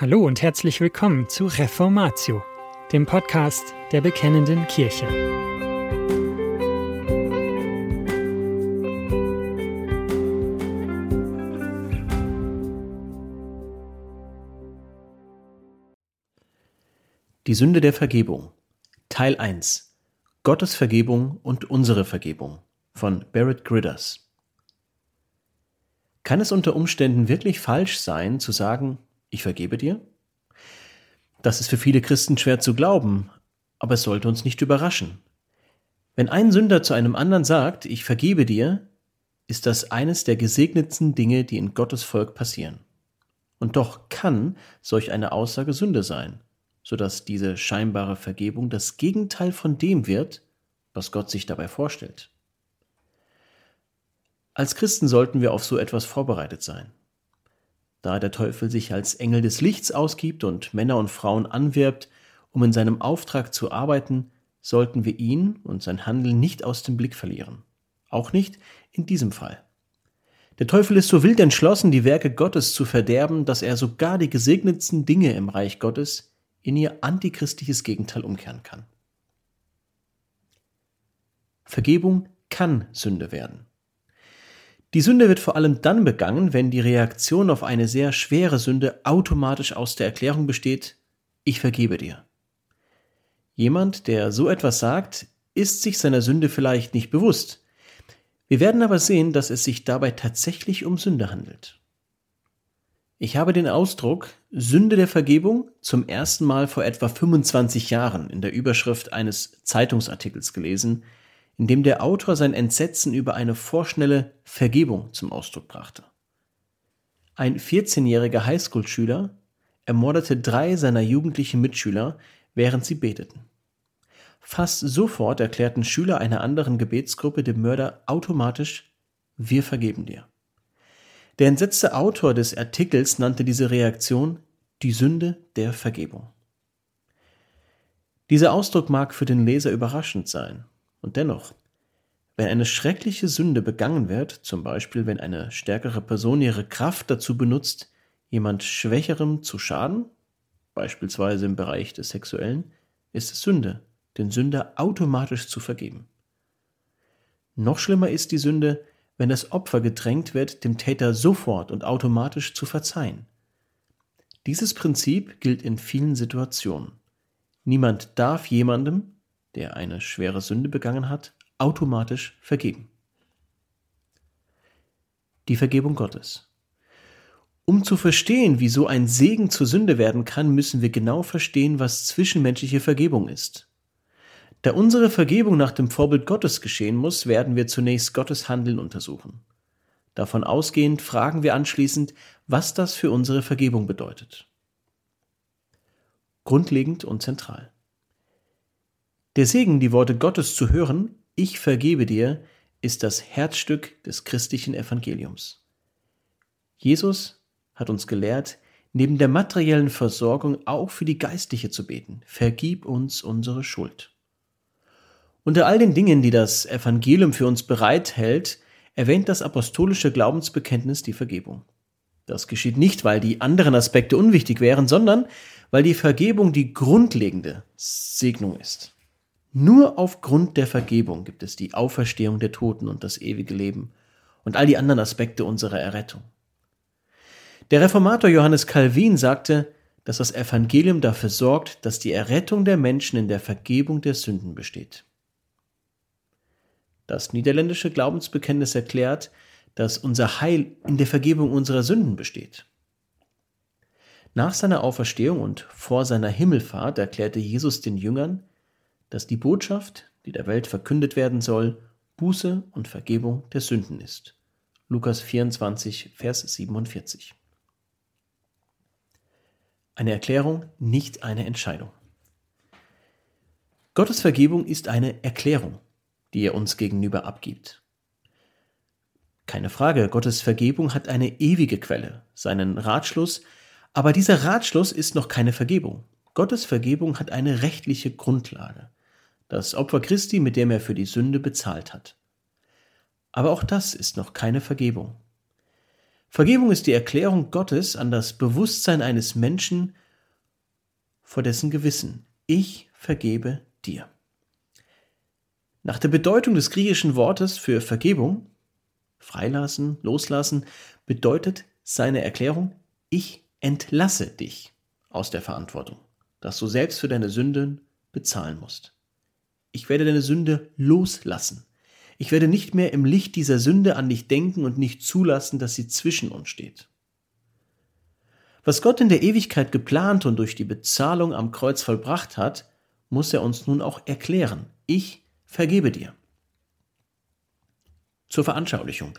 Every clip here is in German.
Hallo und herzlich willkommen zu Reformatio, dem Podcast der Bekennenden Kirche. Die Sünde der Vergebung Teil 1 Gottes Vergebung und unsere Vergebung von Barrett Gridders Kann es unter Umständen wirklich falsch sein, zu sagen, ich vergebe dir? Das ist für viele Christen schwer zu glauben, aber es sollte uns nicht überraschen. Wenn ein Sünder zu einem anderen sagt, ich vergebe dir, ist das eines der gesegnetsten Dinge, die in Gottes Volk passieren. Und doch kann solch eine Aussage Sünde sein, so dass diese scheinbare Vergebung das Gegenteil von dem wird, was Gott sich dabei vorstellt. Als Christen sollten wir auf so etwas vorbereitet sein. Da der Teufel sich als Engel des Lichts ausgibt und Männer und Frauen anwirbt, um in seinem Auftrag zu arbeiten, sollten wir ihn und sein Handeln nicht aus dem Blick verlieren. Auch nicht in diesem Fall. Der Teufel ist so wild entschlossen, die Werke Gottes zu verderben, dass er sogar die gesegnetsten Dinge im Reich Gottes in ihr antichristliches Gegenteil umkehren kann. Vergebung kann Sünde werden. Die Sünde wird vor allem dann begangen, wenn die Reaktion auf eine sehr schwere Sünde automatisch aus der Erklärung besteht, ich vergebe dir. Jemand, der so etwas sagt, ist sich seiner Sünde vielleicht nicht bewusst. Wir werden aber sehen, dass es sich dabei tatsächlich um Sünde handelt. Ich habe den Ausdruck Sünde der Vergebung zum ersten Mal vor etwa 25 Jahren in der Überschrift eines Zeitungsartikels gelesen, in dem der Autor sein Entsetzen über eine vorschnelle Vergebung zum Ausdruck brachte. Ein 14-jähriger Highschool-Schüler ermordete drei seiner jugendlichen Mitschüler, während sie beteten. Fast sofort erklärten Schüler einer anderen Gebetsgruppe dem Mörder automatisch, wir vergeben dir. Der entsetzte Autor des Artikels nannte diese Reaktion die Sünde der Vergebung. Dieser Ausdruck mag für den Leser überraschend sein, und dennoch, wenn eine schreckliche Sünde begangen wird, zum Beispiel wenn eine stärkere Person ihre Kraft dazu benutzt, jemand Schwächerem zu schaden, beispielsweise im Bereich des Sexuellen, ist es Sünde, den Sünder automatisch zu vergeben. Noch schlimmer ist die Sünde, wenn das Opfer gedrängt wird, dem Täter sofort und automatisch zu verzeihen. Dieses Prinzip gilt in vielen Situationen. Niemand darf jemandem, der eine schwere Sünde begangen hat, automatisch vergeben. Die Vergebung Gottes. Um zu verstehen, wie so ein Segen zur Sünde werden kann, müssen wir genau verstehen, was zwischenmenschliche Vergebung ist. Da unsere Vergebung nach dem Vorbild Gottes geschehen muss, werden wir zunächst Gottes Handeln untersuchen. Davon ausgehend fragen wir anschließend, was das für unsere Vergebung bedeutet. Grundlegend und zentral. Der Segen, die Worte Gottes zu hören, ich vergebe dir, ist das Herzstück des christlichen Evangeliums. Jesus hat uns gelehrt, neben der materiellen Versorgung auch für die geistliche zu beten. Vergib uns unsere Schuld. Unter all den Dingen, die das Evangelium für uns bereithält, erwähnt das apostolische Glaubensbekenntnis die Vergebung. Das geschieht nicht, weil die anderen Aspekte unwichtig wären, sondern weil die Vergebung die grundlegende Segnung ist. Nur aufgrund der Vergebung gibt es die Auferstehung der Toten und das ewige Leben und all die anderen Aspekte unserer Errettung. Der Reformator Johannes Calvin sagte, dass das Evangelium dafür sorgt, dass die Errettung der Menschen in der Vergebung der Sünden besteht. Das niederländische Glaubensbekenntnis erklärt, dass unser Heil in der Vergebung unserer Sünden besteht. Nach seiner Auferstehung und vor seiner Himmelfahrt erklärte Jesus den Jüngern, dass die Botschaft, die der Welt verkündet werden soll, Buße und Vergebung der Sünden ist. Lukas 24, Vers 47. Eine Erklärung, nicht eine Entscheidung. Gottes Vergebung ist eine Erklärung, die er uns gegenüber abgibt. Keine Frage, Gottes Vergebung hat eine ewige Quelle, seinen Ratschluss, aber dieser Ratschluss ist noch keine Vergebung. Gottes Vergebung hat eine rechtliche Grundlage das Opfer Christi, mit dem er für die Sünde bezahlt hat. Aber auch das ist noch keine Vergebung. Vergebung ist die Erklärung Gottes an das Bewusstsein eines Menschen vor dessen Gewissen. Ich vergebe dir. Nach der Bedeutung des griechischen Wortes für Vergebung, freilassen, loslassen, bedeutet seine Erklärung, ich entlasse dich aus der Verantwortung, dass du selbst für deine Sünden bezahlen musst. Ich werde deine Sünde loslassen. Ich werde nicht mehr im Licht dieser Sünde an dich denken und nicht zulassen, dass sie zwischen uns steht. Was Gott in der Ewigkeit geplant und durch die Bezahlung am Kreuz vollbracht hat, muss er uns nun auch erklären. Ich vergebe dir. Zur Veranschaulichung.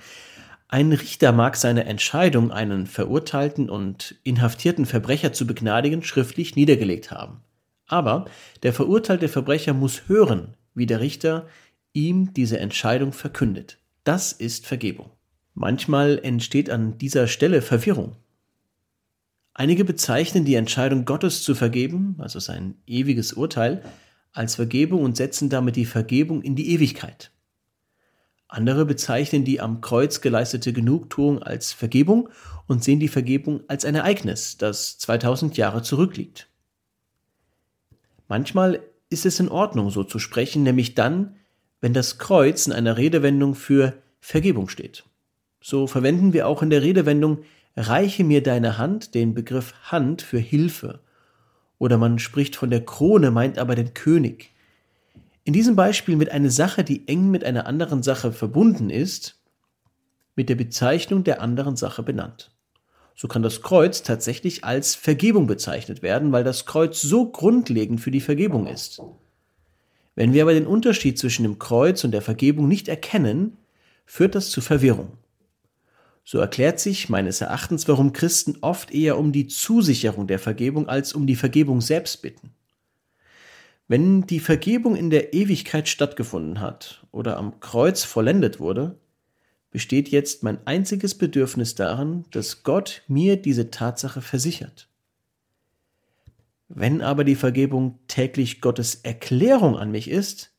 Ein Richter mag seine Entscheidung, einen verurteilten und inhaftierten Verbrecher zu begnadigen, schriftlich niedergelegt haben. Aber der verurteilte Verbrecher muss hören, wie der Richter ihm diese Entscheidung verkündet. Das ist Vergebung. Manchmal entsteht an dieser Stelle Verwirrung. Einige bezeichnen die Entscheidung Gottes zu vergeben, also sein ewiges Urteil, als Vergebung und setzen damit die Vergebung in die Ewigkeit. Andere bezeichnen die am Kreuz geleistete Genugtuung als Vergebung und sehen die Vergebung als ein Ereignis, das 2000 Jahre zurückliegt. Manchmal ist es in Ordnung, so zu sprechen, nämlich dann, wenn das Kreuz in einer Redewendung für Vergebung steht. So verwenden wir auch in der Redewendung Reiche mir deine Hand den Begriff Hand für Hilfe. Oder man spricht von der Krone, meint aber den König. In diesem Beispiel mit einer Sache, die eng mit einer anderen Sache verbunden ist, mit der Bezeichnung der anderen Sache benannt. So kann das Kreuz tatsächlich als Vergebung bezeichnet werden, weil das Kreuz so grundlegend für die Vergebung ist. Wenn wir aber den Unterschied zwischen dem Kreuz und der Vergebung nicht erkennen, führt das zu Verwirrung. So erklärt sich meines Erachtens, warum Christen oft eher um die Zusicherung der Vergebung als um die Vergebung selbst bitten. Wenn die Vergebung in der Ewigkeit stattgefunden hat oder am Kreuz vollendet wurde, besteht jetzt mein einziges Bedürfnis darin, dass Gott mir diese Tatsache versichert. Wenn aber die Vergebung täglich Gottes Erklärung an mich ist,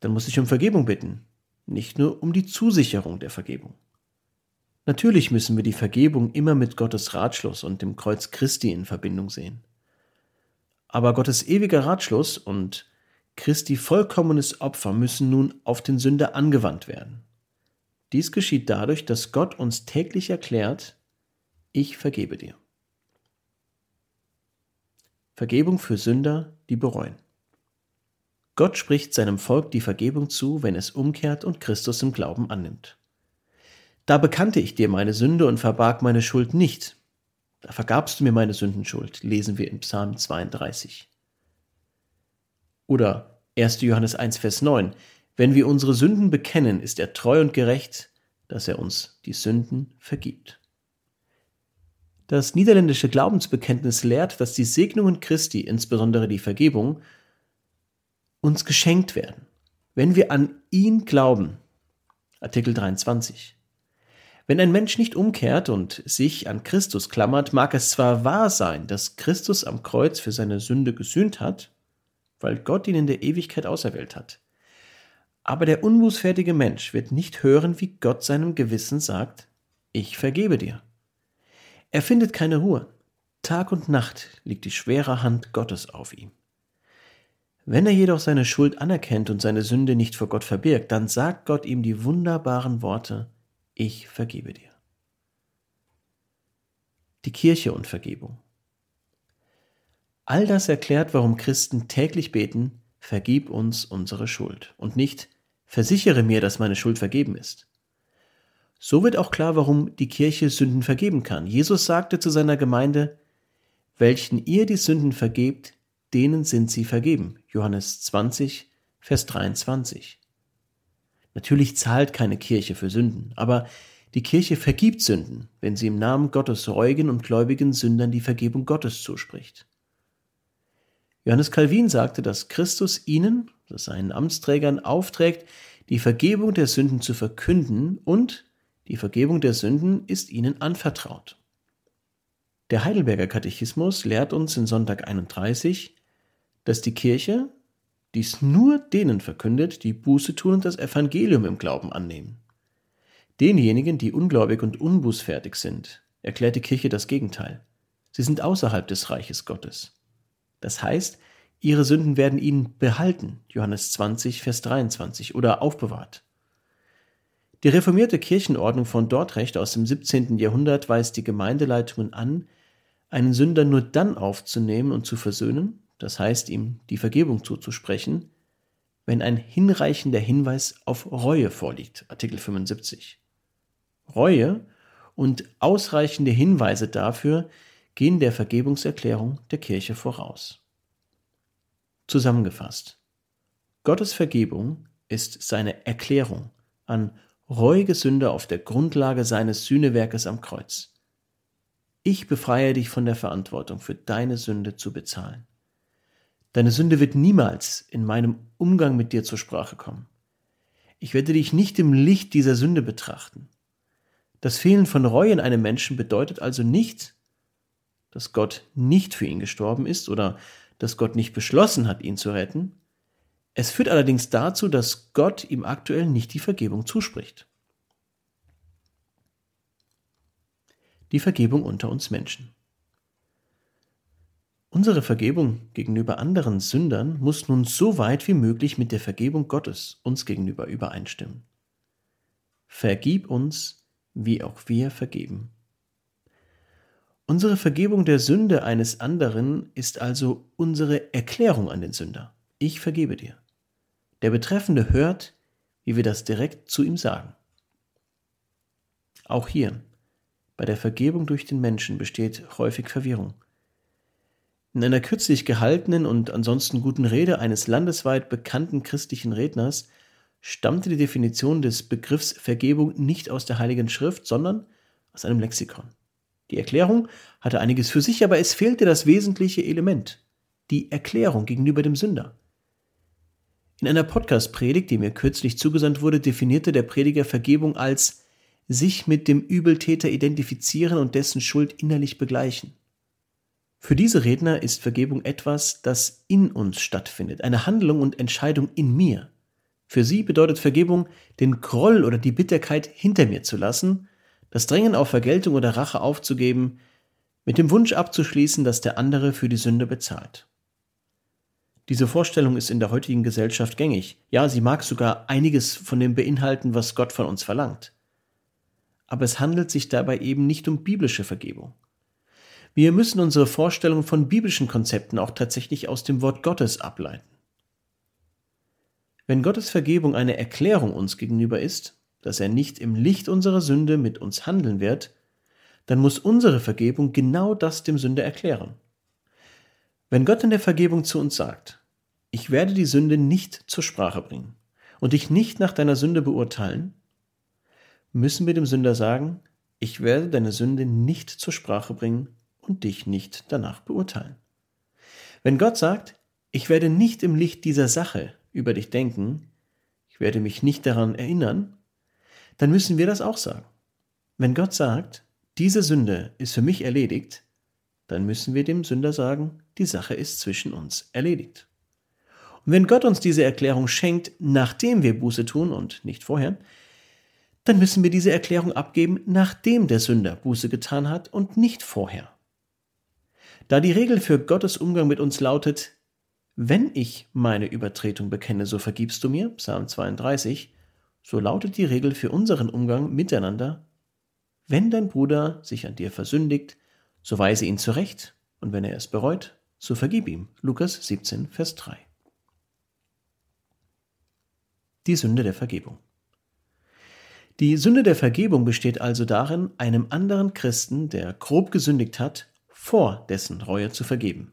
dann muss ich um Vergebung bitten, nicht nur um die Zusicherung der Vergebung. Natürlich müssen wir die Vergebung immer mit Gottes Ratschluss und dem Kreuz Christi in Verbindung sehen. Aber Gottes ewiger Ratschluss und Christi vollkommenes Opfer müssen nun auf den Sünder angewandt werden. Dies geschieht dadurch, dass Gott uns täglich erklärt, ich vergebe dir. Vergebung für Sünder, die bereuen. Gott spricht seinem Volk die Vergebung zu, wenn es umkehrt und Christus im Glauben annimmt. Da bekannte ich dir meine Sünde und verbarg meine Schuld nicht. Da vergabst du mir meine Sündenschuld, lesen wir in Psalm 32. Oder 1. Johannes 1, Vers 9. Wenn wir unsere Sünden bekennen, ist er treu und gerecht, dass er uns die Sünden vergibt. Das niederländische Glaubensbekenntnis lehrt, dass die Segnungen Christi, insbesondere die Vergebung, uns geschenkt werden, wenn wir an ihn glauben. Artikel 23. Wenn ein Mensch nicht umkehrt und sich an Christus klammert, mag es zwar wahr sein, dass Christus am Kreuz für seine Sünde gesühnt hat, weil Gott ihn in der Ewigkeit auserwählt hat. Aber der unbußfertige Mensch wird nicht hören, wie Gott seinem Gewissen sagt, ich vergebe dir. Er findet keine Ruhe. Tag und Nacht liegt die schwere Hand Gottes auf ihm. Wenn er jedoch seine Schuld anerkennt und seine Sünde nicht vor Gott verbirgt, dann sagt Gott ihm die wunderbaren Worte, ich vergebe dir. Die Kirche und Vergebung. All das erklärt, warum Christen täglich beten, vergib uns unsere Schuld und nicht versichere mir, dass meine Schuld vergeben ist. So wird auch klar, warum die Kirche Sünden vergeben kann. Jesus sagte zu seiner Gemeinde, welchen ihr die Sünden vergebt, denen sind sie vergeben. Johannes 20, Vers 23. Natürlich zahlt keine Kirche für Sünden, aber die Kirche vergibt Sünden, wenn sie im Namen Gottes reuigen und gläubigen Sündern die Vergebung Gottes zuspricht. Johannes Calvin sagte, dass Christus ihnen, seinen Amtsträgern, aufträgt, die Vergebung der Sünden zu verkünden und die Vergebung der Sünden ist ihnen anvertraut. Der Heidelberger Katechismus lehrt uns in Sonntag 31, dass die Kirche dies nur denen verkündet, die Buße tun und das Evangelium im Glauben annehmen. Denjenigen, die ungläubig und unbußfertig sind, erklärt die Kirche das Gegenteil. Sie sind außerhalb des Reiches Gottes. Das heißt, ihre Sünden werden ihnen behalten, Johannes 20, Vers 23, oder aufbewahrt. Die reformierte Kirchenordnung von Dordrecht aus dem 17. Jahrhundert weist die Gemeindeleitungen an, einen Sünder nur dann aufzunehmen und zu versöhnen, das heißt ihm die Vergebung zuzusprechen, wenn ein hinreichender Hinweis auf Reue vorliegt, Artikel 75. Reue und ausreichende Hinweise dafür gehen der Vergebungserklärung der Kirche voraus. Zusammengefasst. Gottes Vergebung ist seine Erklärung an reuige Sünder auf der Grundlage seines Sühnewerkes am Kreuz. Ich befreie dich von der Verantwortung für deine Sünde zu bezahlen. Deine Sünde wird niemals in meinem Umgang mit dir zur Sprache kommen. Ich werde dich nicht im Licht dieser Sünde betrachten. Das Fehlen von Reue in einem Menschen bedeutet also nicht, dass Gott nicht für ihn gestorben ist oder dass Gott nicht beschlossen hat, ihn zu retten. Es führt allerdings dazu, dass Gott ihm aktuell nicht die Vergebung zuspricht. Die Vergebung unter uns Menschen. Unsere Vergebung gegenüber anderen Sündern muss nun so weit wie möglich mit der Vergebung Gottes uns gegenüber übereinstimmen. Vergib uns, wie auch wir vergeben. Unsere Vergebung der Sünde eines anderen ist also unsere Erklärung an den Sünder. Ich vergebe dir. Der Betreffende hört, wie wir das direkt zu ihm sagen. Auch hier, bei der Vergebung durch den Menschen besteht häufig Verwirrung. In einer kürzlich gehaltenen und ansonsten guten Rede eines landesweit bekannten christlichen Redners stammte die Definition des Begriffs Vergebung nicht aus der Heiligen Schrift, sondern aus einem Lexikon. Die Erklärung hatte einiges für sich, aber es fehlte das wesentliche Element, die Erklärung gegenüber dem Sünder. In einer Podcast-Predigt, die mir kürzlich zugesandt wurde, definierte der Prediger Vergebung als sich mit dem Übeltäter identifizieren und dessen Schuld innerlich begleichen. Für diese Redner ist Vergebung etwas, das in uns stattfindet, eine Handlung und Entscheidung in mir. Für sie bedeutet Vergebung, den Groll oder die Bitterkeit hinter mir zu lassen, das Drängen auf Vergeltung oder Rache aufzugeben, mit dem Wunsch abzuschließen, dass der andere für die Sünde bezahlt. Diese Vorstellung ist in der heutigen Gesellschaft gängig. Ja, sie mag sogar einiges von dem beinhalten, was Gott von uns verlangt. Aber es handelt sich dabei eben nicht um biblische Vergebung. Wir müssen unsere Vorstellung von biblischen Konzepten auch tatsächlich aus dem Wort Gottes ableiten. Wenn Gottes Vergebung eine Erklärung uns gegenüber ist, dass er nicht im Licht unserer Sünde mit uns handeln wird, dann muss unsere Vergebung genau das dem Sünder erklären. Wenn Gott in der Vergebung zu uns sagt, ich werde die Sünde nicht zur Sprache bringen und dich nicht nach deiner Sünde beurteilen, müssen wir dem Sünder sagen, ich werde deine Sünde nicht zur Sprache bringen und dich nicht danach beurteilen. Wenn Gott sagt, ich werde nicht im Licht dieser Sache über dich denken, ich werde mich nicht daran erinnern, dann müssen wir das auch sagen. Wenn Gott sagt, diese Sünde ist für mich erledigt, dann müssen wir dem Sünder sagen, die Sache ist zwischen uns erledigt. Und wenn Gott uns diese Erklärung schenkt, nachdem wir Buße tun und nicht vorher, dann müssen wir diese Erklärung abgeben, nachdem der Sünder Buße getan hat und nicht vorher. Da die Regel für Gottes Umgang mit uns lautet, wenn ich meine Übertretung bekenne, so vergibst du mir, Psalm 32, so lautet die Regel für unseren Umgang miteinander, wenn dein Bruder sich an dir versündigt, so weise ihn zurecht, und wenn er es bereut, so vergib ihm. Lukas 17, Vers 3. Die Sünde der Vergebung. Die Sünde der Vergebung besteht also darin, einem anderen Christen, der grob gesündigt hat, vor dessen Reue zu vergeben.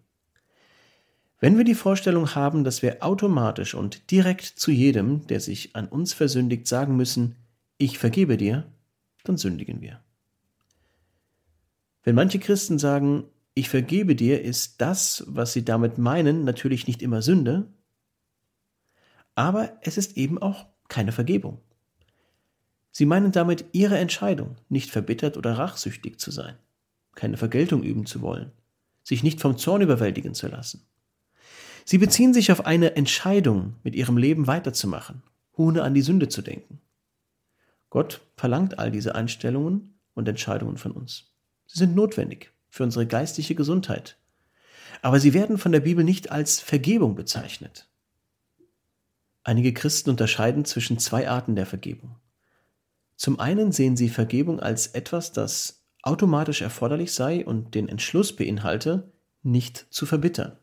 Wenn wir die Vorstellung haben, dass wir automatisch und direkt zu jedem, der sich an uns versündigt, sagen müssen, ich vergebe dir, dann sündigen wir. Wenn manche Christen sagen, ich vergebe dir, ist das, was sie damit meinen, natürlich nicht immer Sünde, aber es ist eben auch keine Vergebung. Sie meinen damit ihre Entscheidung, nicht verbittert oder rachsüchtig zu sein keine Vergeltung üben zu wollen, sich nicht vom Zorn überwältigen zu lassen. Sie beziehen sich auf eine Entscheidung, mit ihrem Leben weiterzumachen, ohne an die Sünde zu denken. Gott verlangt all diese Einstellungen und Entscheidungen von uns. Sie sind notwendig für unsere geistliche Gesundheit. Aber sie werden von der Bibel nicht als Vergebung bezeichnet. Einige Christen unterscheiden zwischen zwei Arten der Vergebung. Zum einen sehen sie Vergebung als etwas, das automatisch erforderlich sei und den Entschluss beinhalte, nicht zu verbittern.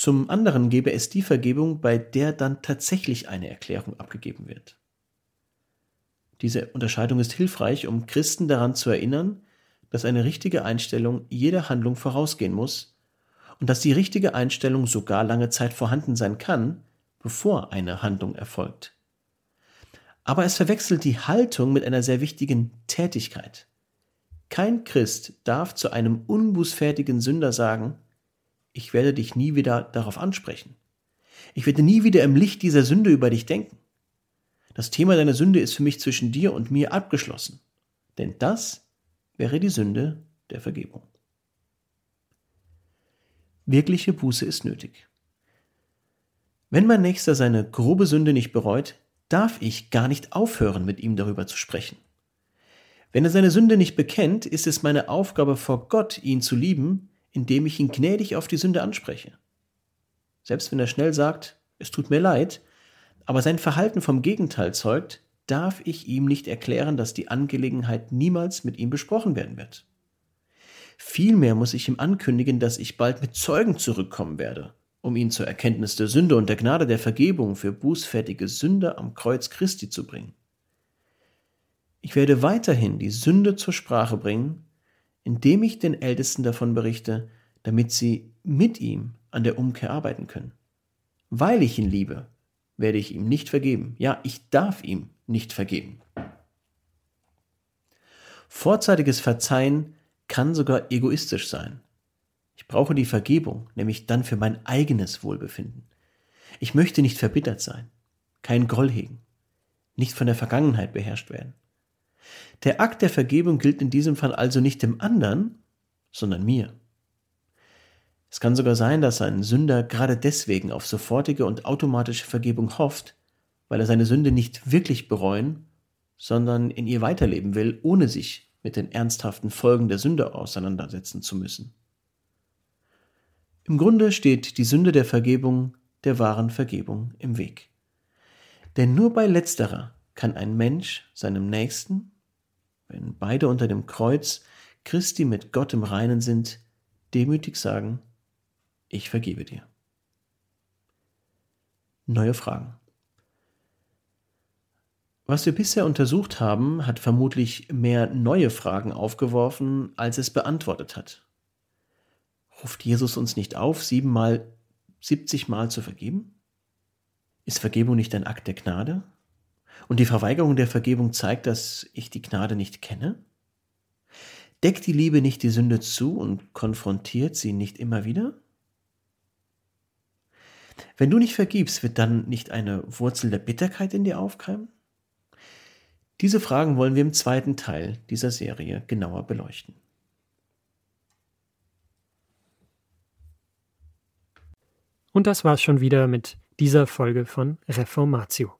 Zum anderen gäbe es die Vergebung, bei der dann tatsächlich eine Erklärung abgegeben wird. Diese Unterscheidung ist hilfreich, um Christen daran zu erinnern, dass eine richtige Einstellung jeder Handlung vorausgehen muss und dass die richtige Einstellung sogar lange Zeit vorhanden sein kann, bevor eine Handlung erfolgt. Aber es verwechselt die Haltung mit einer sehr wichtigen Tätigkeit. Kein Christ darf zu einem unbußfertigen Sünder sagen, ich werde dich nie wieder darauf ansprechen. Ich werde nie wieder im Licht dieser Sünde über dich denken. Das Thema deiner Sünde ist für mich zwischen dir und mir abgeschlossen. Denn das wäre die Sünde der Vergebung. Wirkliche Buße ist nötig. Wenn mein Nächster seine grobe Sünde nicht bereut, darf ich gar nicht aufhören, mit ihm darüber zu sprechen. Wenn er seine Sünde nicht bekennt, ist es meine Aufgabe vor Gott, ihn zu lieben, indem ich ihn gnädig auf die Sünde anspreche. Selbst wenn er schnell sagt, es tut mir leid, aber sein Verhalten vom Gegenteil zeugt, darf ich ihm nicht erklären, dass die Angelegenheit niemals mit ihm besprochen werden wird. Vielmehr muss ich ihm ankündigen, dass ich bald mit Zeugen zurückkommen werde, um ihn zur Erkenntnis der Sünde und der Gnade der Vergebung für bußfertige Sünder am Kreuz Christi zu bringen. Ich werde weiterhin die Sünde zur Sprache bringen, indem ich den Ältesten davon berichte, damit sie mit ihm an der Umkehr arbeiten können. Weil ich ihn liebe, werde ich ihm nicht vergeben. Ja, ich darf ihm nicht vergeben. Vorzeitiges Verzeihen kann sogar egoistisch sein. Ich brauche die Vergebung, nämlich dann für mein eigenes Wohlbefinden. Ich möchte nicht verbittert sein, kein Groll hegen, nicht von der Vergangenheit beherrscht werden. Der Akt der Vergebung gilt in diesem Fall also nicht dem anderen, sondern mir. Es kann sogar sein, dass ein Sünder gerade deswegen auf sofortige und automatische Vergebung hofft, weil er seine Sünde nicht wirklich bereuen, sondern in ihr weiterleben will, ohne sich mit den ernsthaften Folgen der Sünde auseinandersetzen zu müssen. Im Grunde steht die Sünde der Vergebung der wahren Vergebung im Weg. Denn nur bei letzterer kann ein Mensch seinem Nächsten, wenn beide unter dem Kreuz Christi mit Gott im Reinen sind, demütig sagen, ich vergebe dir. Neue Fragen. Was wir bisher untersucht haben, hat vermutlich mehr neue Fragen aufgeworfen, als es beantwortet hat. Ruft Jesus uns nicht auf, siebenmal, siebzigmal zu vergeben? Ist Vergebung nicht ein Akt der Gnade? Und die Verweigerung der Vergebung zeigt, dass ich die Gnade nicht kenne? Deckt die Liebe nicht die Sünde zu und konfrontiert sie nicht immer wieder? Wenn du nicht vergibst, wird dann nicht eine Wurzel der Bitterkeit in dir aufkeimen? Diese Fragen wollen wir im zweiten Teil dieser Serie genauer beleuchten. Und das war's schon wieder mit dieser Folge von Reformatio.